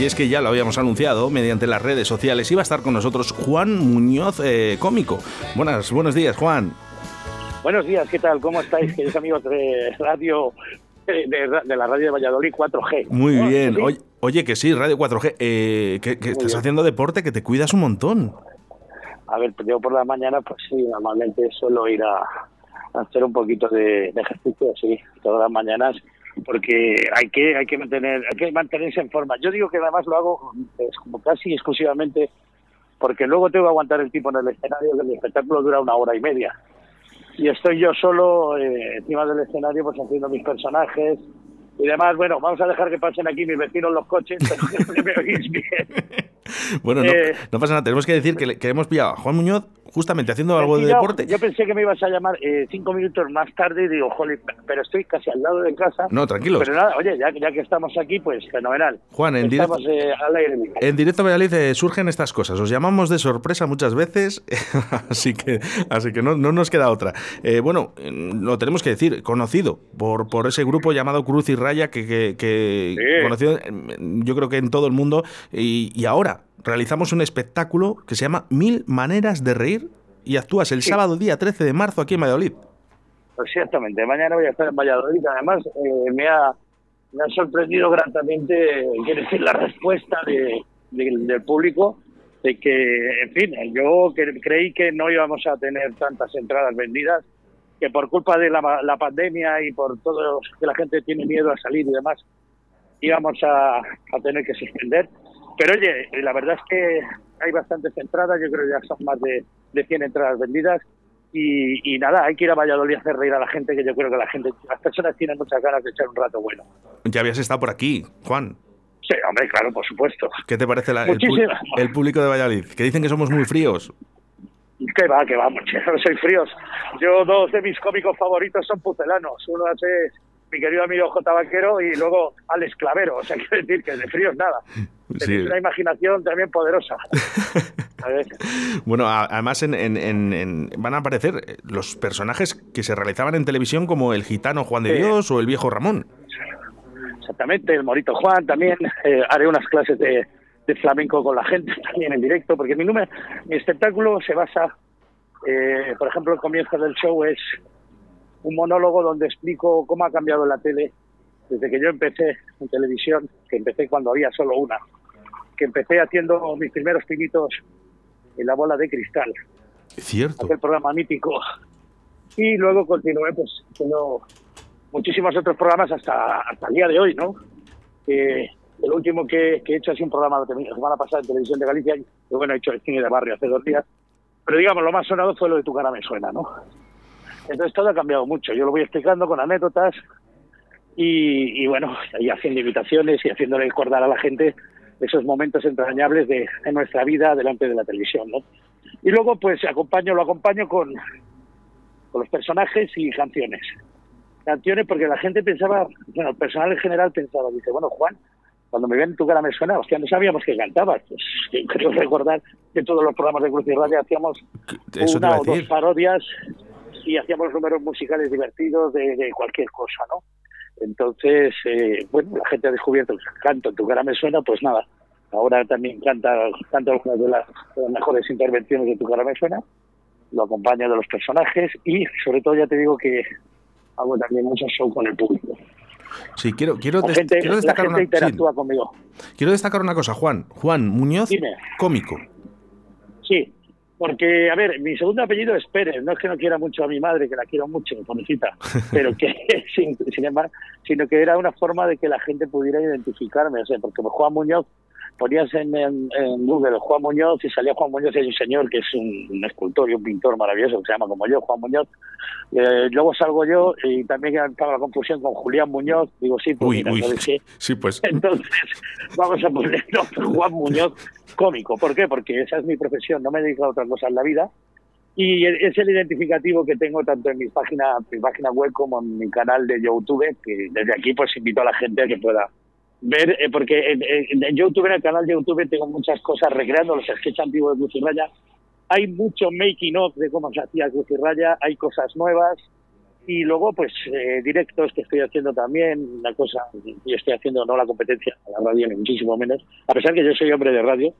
Y es que ya lo habíamos anunciado mediante las redes sociales. Iba a estar con nosotros Juan Muñoz, eh, cómico. Buenas, buenos días, Juan. Buenos días, ¿qué tal? ¿Cómo estáis, queridos amigos de radio, de, la radio de Valladolid 4G? Muy bien. Oye, que sí, radio 4G. Eh, que, estás haciendo deporte, que te cuidas un montón. A ver, yo por la mañana, pues sí, normalmente suelo ir a, hacer un poquito de, ejercicio, sí, todas las mañanas porque hay que hay que mantener hay que mantenerse en forma. Yo digo que además lo hago pues, como casi exclusivamente porque luego tengo que aguantar el tipo en el escenario que el espectáculo dura una hora y media y estoy yo solo eh, encima del escenario pues haciendo mis personajes y demás. Bueno, vamos a dejar que pasen aquí mis vecinos los coches, pero que me oís bien. Bueno, no, eh, no, pasa nada. Tenemos que decir que, que hemos pillado a Juan Muñoz justamente haciendo algo de deporte. Yo pensé que me ibas a llamar eh, cinco minutos más tarde y digo, joder, pero estoy casi al lado de casa. No, tranquilo. Pero nada, oye, ya, ya que estamos aquí, pues fenomenal. Juan, en directo, eh, al aire. En directo Valladolid eh, surgen estas cosas. Os llamamos de sorpresa muchas veces, así que, así que no, no nos queda otra. bueno, lo tenemos que decir, conocido por, por ese grupo llamado Cruz y Raya, que, que, conocido yo creo que en todo el mundo, y, y ahora realizamos un espectáculo que se llama Mil Maneras de Reír y actúas el sábado día 13 de marzo aquí en Valladolid. Exactamente, mañana voy a estar en Valladolid. Además, eh, me, ha, me ha sorprendido gratamente, quiero decir, la respuesta de, del público de que, en fin, yo creí que no íbamos a tener tantas entradas vendidas, que por culpa de la, la pandemia y por todo que la gente tiene miedo a salir y demás, íbamos a, a tener que suspender pero oye, la verdad es que hay bastantes entradas, yo creo que ya son más de, de 100 entradas vendidas. Y, nada, hay que ir a Valladolid a hacer reír a la gente, que yo creo que la gente, las personas tienen muchas ganas de echar un rato bueno. Ya habías estado por aquí, Juan. Sí, hombre, claro, por supuesto. ¿Qué te parece la, el, público de Valladolid? Que dicen que somos muy fríos. Que va, que va, no soy fríos. Yo, dos de mis cómicos favoritos son pucelanos. Uno es mi querido amigo J. Vaquero y luego Alex Clavero. O sea, quiero decir que de fríos nada. Sí. una imaginación también poderosa. bueno, además en, van a aparecer los personajes que se realizaban en televisión como el gitano Juan de Dios o el viejo Ramón. Exactamente, el morito Juan también. Eh, haré unas clases de, flamenco con la gente también en directo, porque mi, número, mi espectáculo se basa, eh, por ejemplo, el comienzo del show es un monólogo donde explico cómo ha cambiado la tele desde que yo empecé en televisión, que empecé cuando había solo una que empecé haciendo mis primeros pinitos en la bola de cristal. Es cierto. el programa mítico. Y luego continué pues haciendo muchísimos otros programas hasta, hasta el día de hoy, ¿no? el último que, he hecho sido un programa la semana pasada en Televisión de Galicia, y bueno, he hecho el cine de barrio hace dos días, pero digamos, lo más sonado fue lo de Tu cara me suena, ¿no? Entonces todo ha cambiado mucho, yo lo voy explicando con anécdotas y, y bueno, y haciendo invitaciones y haciéndole recordar a la gente esos momentos entrañables de, nuestra vida delante de la televisión, ¿no? Y luego, pues, acompaño, lo acompaño con, con los personajes y canciones. Canciones porque la gente pensaba, bueno, el personal en general pensaba, dice, bueno, Juan, cuando me ven tu cara me suena, hostia, no sabíamos que cantabas. Pues creo recordar que todos los programas de Cruz y Radio hacíamos una o dos parodias y hacíamos números musicales divertidos de, de cualquier cosa, ¿no? Entonces, eh, bueno, la gente ha descubierto que canto, tu cara me suena, pues nada. Ahora también canta, canta algunas de las, mejores intervenciones de tu cara me suena. Lo acompaño de los personajes y, sobre todo, ya te digo que hago también mucho show con el público. Sí, quiero, quiero, quiero destacar una conmigo. Quiero destacar una cosa, Juan. Juan Muñoz, cómico. Sí, porque, a ver, mi segundo apellido es Pérez, no es que no quiera mucho a mi madre, que la quiero mucho, pobrecita, pero que, sin, embargo, sino que era una forma de que la gente pudiera identificarme, o sea, porque Juan Muñoz ponías en, en, Google Juan Muñoz y salía Juan Muñoz y hay un señor que es un, escultor y un pintor maravilloso que se llama como yo, Juan Muñoz. Eh, luego salgo yo y también estaba la confusión con Julián Muñoz. Digo, sí, pues, sí, pues. Entonces, vamos a poner Juan Muñoz cómico. ¿Por qué? Porque esa es mi profesión, no me dedico a otra cosa en la vida. Y es el identificativo que tengo tanto en mi página, mi página web como en mi canal de YouTube, que desde aquí pues invito a la gente a que pueda ver, eh, porque en, YouTube, en el canal de YouTube, tengo muchas cosas recreando los sketches antiguos de Cruz Raya. Hay mucho making of de cómo se hacía Cruz Raya, hay cosas nuevas y luego pues eh, directos que estoy haciendo también, una cosa, y estoy haciendo no la competencia a la radio ni muchísimo menos, a pesar que yo soy hombre de radio,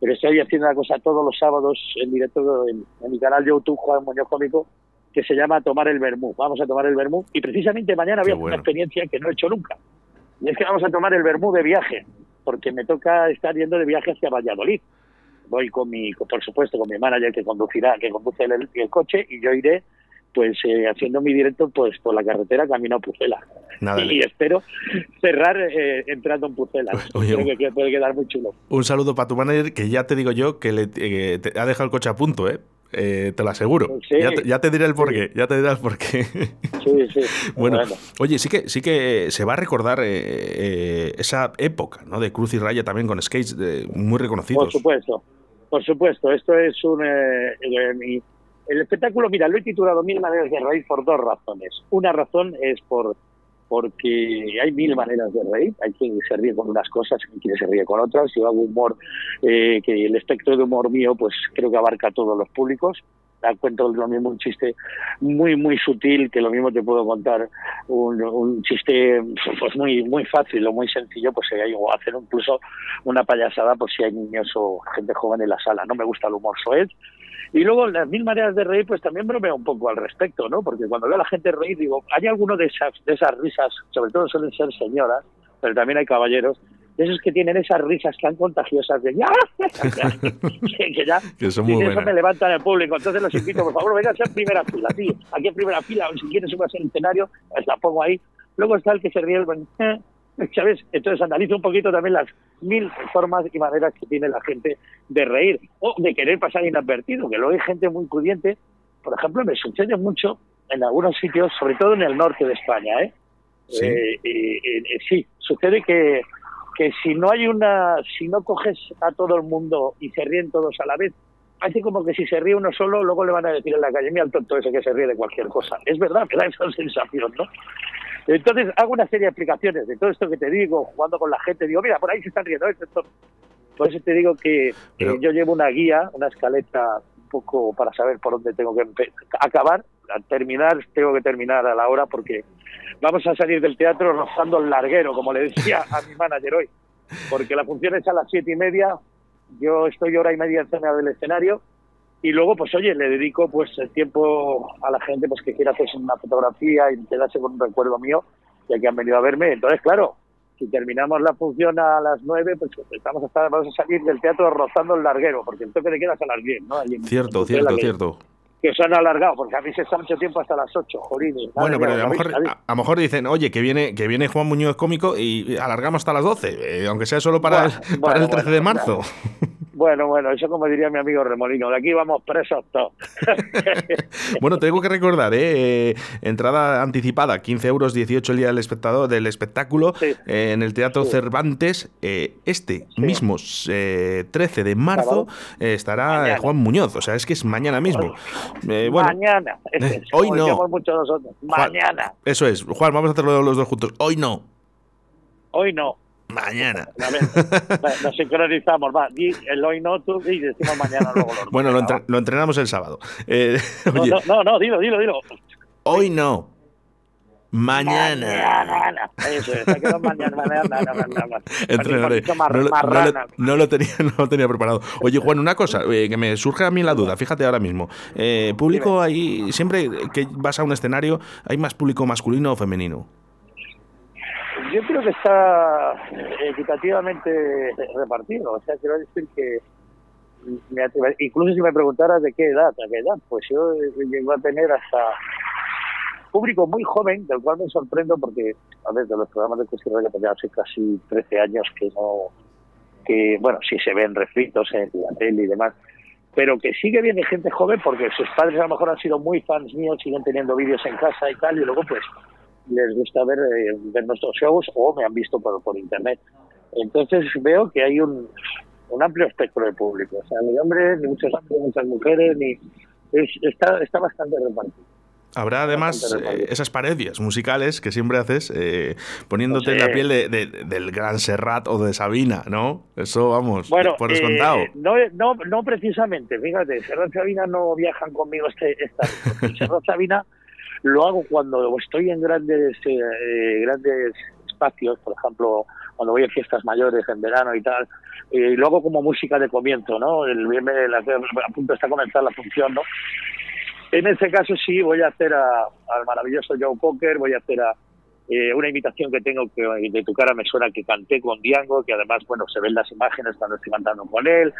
pero estoy haciendo una cosa todos los sábados en directo en, mi canal YouTube Juan Muñoz Cómico que se llama Tomar el Vermú. Vamos a tomar el Vermú y precisamente mañana voy a hacer una experiencia que no he hecho nunca. Y es que vamos a tomar el Vermú de viaje, porque me toca estar yendo de viaje hacia Valladolid. Voy con mi, por supuesto, con mi manager que conducirá, que conduce el coche y yo iré pues eh, haciendo mi directo pues por la carretera camino a Pucela. y espero cerrar eh, entrando en Pucela. Creo que puede quedar muy chulo. Un saludo para tu manager que ya te digo yo que le ha dejado el coche a punto, ¿eh? Eh, te lo aseguro. Ya, te, diré el porqué, ya te diré el porqué. Sí, sí. bueno, oye, sí que sí que se va a recordar esa época, ¿no? De Cruz y Raya también con skates muy reconocidos. Por supuesto, por supuesto. Esto es un el espectáculo, mira, lo he titulado Mil maneras de reír por dos razones. Una razón es por porque hay mil maneras de reír. Hay quien se ríe con unas cosas, hay quien se ríe con otras. Yo hago humor, eh, que el espectro de humor mío, pues creo que abarca a todos los públicos. Cuento lo mismo un chiste muy, muy sutil, que lo mismo te puedo contar un, chiste pues muy muy fácil o muy sencillo, pues hay, o hacer incluso una payasada, pues si hay niños o gente joven en la sala. No me gusta el humor soez, y luego las mil maneras de reír, pues también bromeo un poco al respecto, ¿no? Porque cuando veo a la gente reír, digo, hay alguno de esas, de esas risas, sobre todo suelen ser señoras, pero también hay caballeros, de esos que tienen esas risas tan contagiosas de ya, que, ya, que son muy y eso me levantan el público. Entonces los invito, por favor, vengan a primera fila, tío. Aquí en primera fila, o si quieres subas al escenario, pues la pongo ahí. Luego está el que se ríe, el, eh, ¿sabes? Entonces analizo un poquito también las mil formas y maneras que tiene la gente de reír o de querer pasar inadvertido, que luego hay gente muy pudiente. Por ejemplo, me sucede mucho en algunos sitios, sobre todo en el norte de España, ¿eh? Sí, eh, eh, sí sucede que, que si no hay una, si no coges a todo el mundo y se ríen todos a la vez, así como que si se ríe uno solo, luego le van a decir en la calle, mira el tonto ese que se ríe de cualquier cosa. Es verdad, que da esa sensación, ¿no? Entonces hago una serie de explicaciones de todo esto que te digo, jugando con la gente, digo, mira, por ahí se están riendo. Esto. Por eso te digo que, yo llevo una guía, una escaleta un poco para saber por dónde tengo que acabar. Al terminar, tengo que terminar a la hora porque vamos a salir del teatro rozando el larguero, como le decía a mi manager hoy. Porque la función es a las siete y media, yo estoy hora y media encima del escenario y luego pues oye le dedico pues el tiempo a la gente pues que quiera hacerse una fotografía y quedarse con un recuerdo mío ya que han venido a verme entonces claro si terminamos la función a las nueve pues estamos hasta vamos a salir del teatro rozando el larguero porque el toque de queda es a las diez ¿no? cierto cierto cierto que se han alargado, porque a mí se está mucho tiempo hasta las 8, Jorini. Bueno, pero a lo, mejor, a, lo mejor dicen, oye, que viene, que viene Juan Muñoz cómico y alargamos hasta las 12, eh, aunque sea solo para, para el 13 de marzo. Bueno, bueno, eso como diría mi amigo Remolino, de aquí vamos presos todos. bueno, tengo que recordar, ¿eh? entrada anticipada, 15 euros, 18 el día del espectador del espectáculo eh, en el Teatro Cervantes. Eh, este mismo 13 de marzo estará Juan Muñoz, o sea, es que es mañana mismo. mañana, hoy no. Mañana. eso es, Juan, vamos a hacerlo los dos juntos. Hoy no. Hoy no. Mañana. Nos sincronizamos, va. el hoy no tú y decimos mañana luego. bueno, lo, entrenamos el sábado. Eh, no, no, dilo, dilo, dilo. Hoy no. Mañana. Mañana. Eso es, mañana, mañana, Entrenaré. No, lo, tenía, no lo tenía preparado. Oye, Juan, una cosa eh, que me surge a mí la duda, fíjate ahora mismo. Eh, público ahí, siempre que vas a un escenario, ¿hay más público masculino o femenino? Yo creo que está equitativamente repartido. O sea, quiero decir que incluso si me preguntaras de qué edad, a qué edad, pues yo llego a tener hasta público muy joven, del cual me sorprendo porque, a ver, de los programas de cuestión que tenía hace casi 13 años que no, que, bueno, sí se ven refritos en la tele y demás, pero que sigue viene gente joven porque sus padres a lo mejor han sido muy fans míos, siguen teniendo vídeos en casa y tal, y luego pues les gusta ver, eh, ver nuestros shows o me han visto por, por internet. Entonces veo que hay un, un amplio espectro de público. O sea, ni hombres, ni muchos hombres, muchas mujeres, ni está, está bastante repartido. Habrá además eh, esas parodias musicales que siempre haces eh, poniéndote en la piel de, del gran Serrat o de Sabina, ¿no? Eso, vamos, por descontado. no, no, no precisamente, fíjate, Serrat y Sabina no viajan conmigo este, esta Serrat Sabina lo hago cuando estoy en grandes, eh, grandes espacios, por ejemplo, cuando voy a fiestas mayores en verano y tal, y lo hago como música de comienzo, ¿no? El, a punto está comenzar la función, ¿no? En ese caso sí voy a hacer al maravilloso Joe Cocker, voy a hacer a, eh, una invitación que tengo que de tu cara me suena que canté con Diango, que además, bueno, se ven las imágenes cuando estoy cantando con él.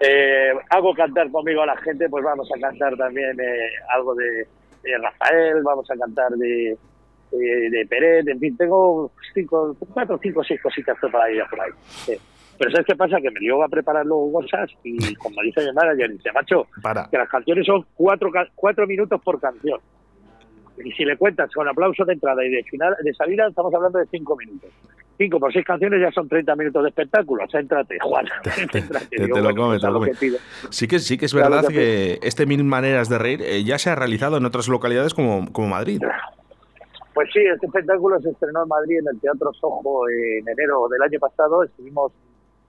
Eh, hago cantar conmigo a la gente, pues vamos a cantar también eh, algo de, Rafael, vamos a cantar de, de, Peret, en fin, tengo cinco, cuatro, cinco, seis cositas preparadas por ahí. Pero ¿sabes qué pasa? Que me dio a preparar luego cosas y como dice mi manager, dice, macho, que las canciones son cuatro, cuatro minutos por canción. Y si le cuentas con aplauso de entrada y de final de salida, estamos hablando de cinco minutos. Cinco por seis canciones ya son 30 minutos de espectáculo. Entrate, Juan. Te, lo come, te lo pues, come. Sí que, sí que es verdad que, este Mil Maneras de Reír eh, ya se ha realizado en otras localidades como, como Madrid. Pues sí, este espectáculo se estrenó en Madrid en el Teatro Sojo en enero del año pasado. Estuvimos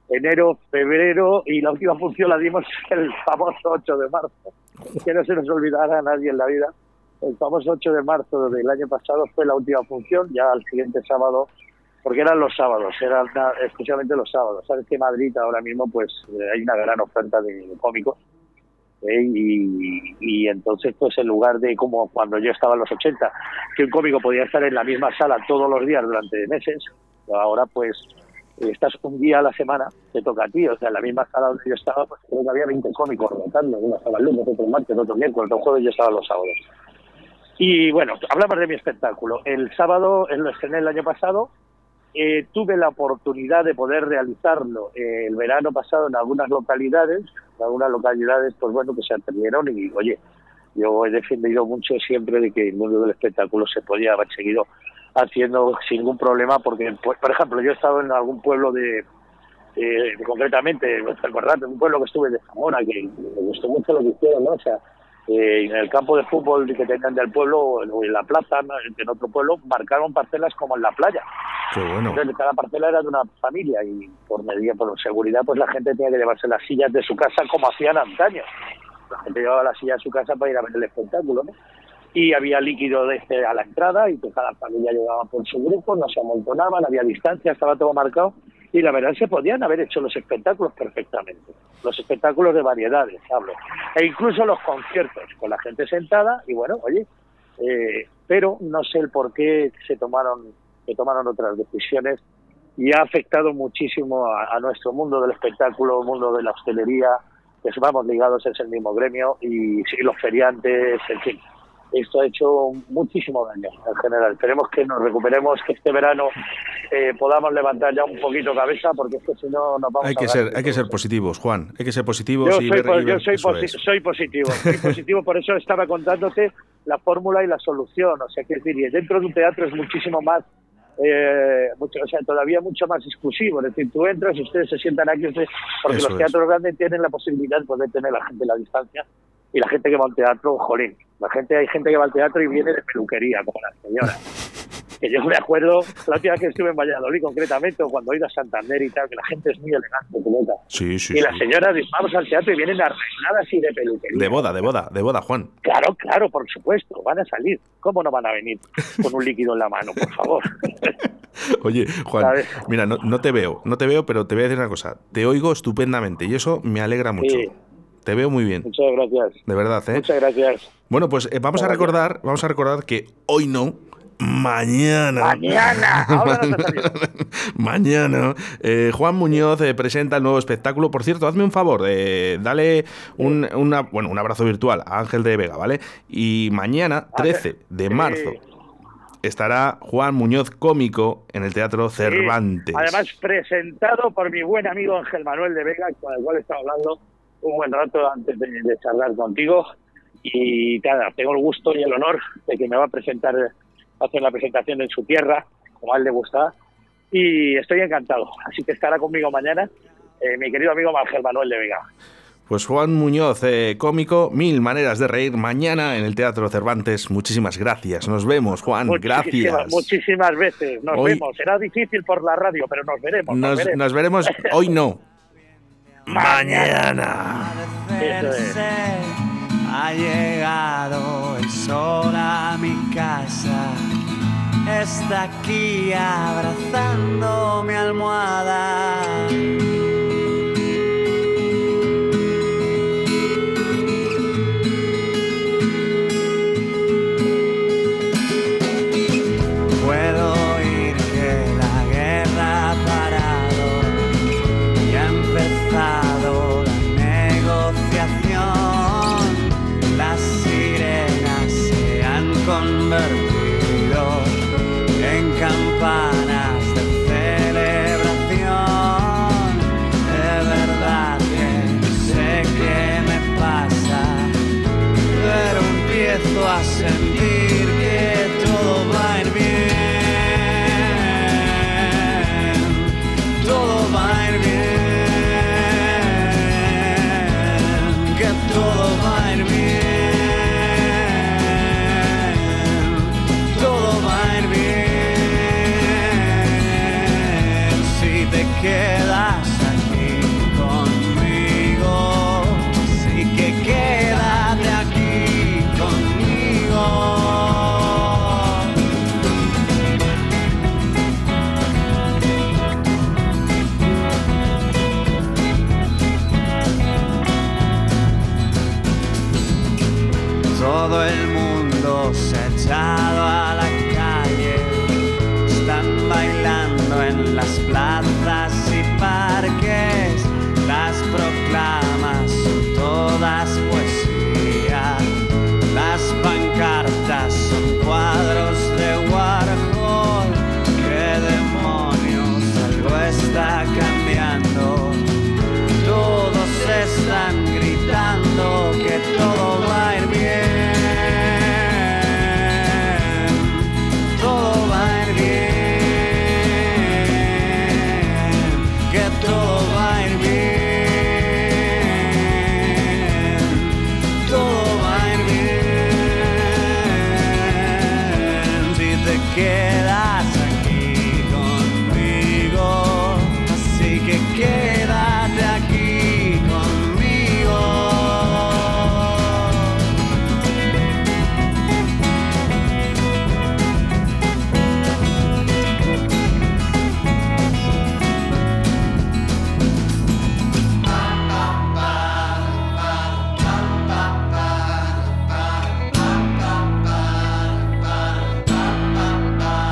enero, febrero y la última función la dimos el famoso 8 de marzo. Que no se nos olvidará a nadie en la vida el famoso 8 de marzo del año pasado fue la última función, ya al siguiente sábado, porque eran los sábados, eran especialmente los sábados. Sabes que Madrid ahora mismo pues eh, hay una gran oferta de cómicos ¿eh? y, y, entonces pues en lugar de como cuando yo estaba en los 80, que un cómico podía estar en la misma sala todos los días durante meses, ahora pues estás un día a la semana, te toca a ti, o sea, en la misma sala donde yo estaba, pues creo que había 20 cómicos rotando, una estaba el lunes, otro el martes, otro miércoles, otro jueves, yo estaba los sábados. Y bueno, hablamos de mi espectáculo. El sábado, lo estrené el año pasado, eh, tuve la oportunidad de poder realizarlo eh, el verano pasado en algunas localidades, en algunas localidades, pues bueno, que se atendieron y oye, yo he defendido mucho siempre de que el mundo del espectáculo se podía haber seguido haciendo sin ningún problema, porque, pues, por ejemplo, yo he estado en algún pueblo de, eh, concretamente, recordad, un pueblo que estuve de Zamora, que me gustó mucho lo que hicieron, ¿no? O sea, eh, en el campo de fútbol que tenían del pueblo en la plaza, en otro pueblo, marcaron parcelas como en la playa. Entonces, cada parcela era de una familia y por medida, por seguridad, pues la gente tenía que llevarse las sillas de su casa como hacían antaño. La gente llevaba las sillas de su casa para ir a ver el espectáculo, Y había líquido desde a la entrada y que cada familia llegaba por su grupo, no se amontonaban, había distancia, estaba todo marcado. Y la verdad se podían haber hecho los espectáculos perfectamente, los espectáculos de variedades, hablo, e incluso los conciertos con la gente sentada y bueno, oye, eh, pero no sé el por qué se tomaron, se tomaron otras decisiones y ha afectado muchísimo a, nuestro mundo del espectáculo, mundo de la hostelería, que vamos ligados es el mismo gremio y, y los feriantes, en fin esto ha hecho muchísimo daño en general. Esperemos que nos recuperemos, que este verano eh, podamos levantar ya un poquito cabeza, porque es que si no nos vamos hay que ser Hay que ser positivos, Juan, hay que ser positivos. Yo, soy, yo soy, soy, positivo, soy positivo, por eso estaba contándote la fórmula y la solución. O sea, que decir, dentro de un teatro es muchísimo más eh, mucho, o sea, todavía mucho más exclusivo. Es decir, tú entras y ustedes se sientan aquí, porque los teatros grandes tienen la posibilidad de poder tener la gente a la distancia y la gente que va al teatro, jolín, la gente, hay gente que va al teatro y viene de peluquería, como la señora. Que yo me acuerdo, la última vez que estuve en Valladolid concretamente, cuando he ido a Santander y tal, que la gente es muy elegante, Sí, sí, y las señoras vamos al teatro y vienen arregladas y de peluquería. De boda, de boda, de boda, Juan. Claro, claro, por supuesto, van a salir. ¿Cómo no van a venir con un líquido en la mano, por favor? Oye, Juan, mira, no, no, te veo, no te veo, pero te voy a decir una cosa. Te oigo estupendamente y eso me alegra mucho. Te veo muy bien. Muchas gracias. De verdad, ¿eh? Muchas gracias. Bueno, pues eh, vamos a recordar, vamos a recordar que hoy no, mañana. Mañana. mañana. Eh, Juan Muñoz eh, presenta el nuevo espectáculo. Por cierto, hazme un favor, dale un, una, bueno, un abrazo virtual a Ángel de Vega, ¿vale? Y mañana, 13 de marzo. Estará Juan Muñoz cómico en el Teatro Cervantes. Además, presentado por mi buen amigo Ángel Manuel de Vega, con el cual estaba hablando un buen rato antes de, charlar contigo y nada, tengo el gusto y el honor de que me va a presentar, hacer la presentación en su tierra, como a él le gusta, y estoy encantado. Así que estará conmigo mañana eh, mi querido amigo Ángel Manuel de Vega. Pues Juan Muñoz, eh, cómico, mil maneras de reír mañana en el Teatro Cervantes. Muchísimas gracias. Nos vemos, Juan. gracias. Muchísimas veces. Nos vemos. Será difícil por la radio, pero nos veremos. nos veremos hoy no. mañana. Ha llegado el sol a mi casa. Está aquí abrazando mi almohada.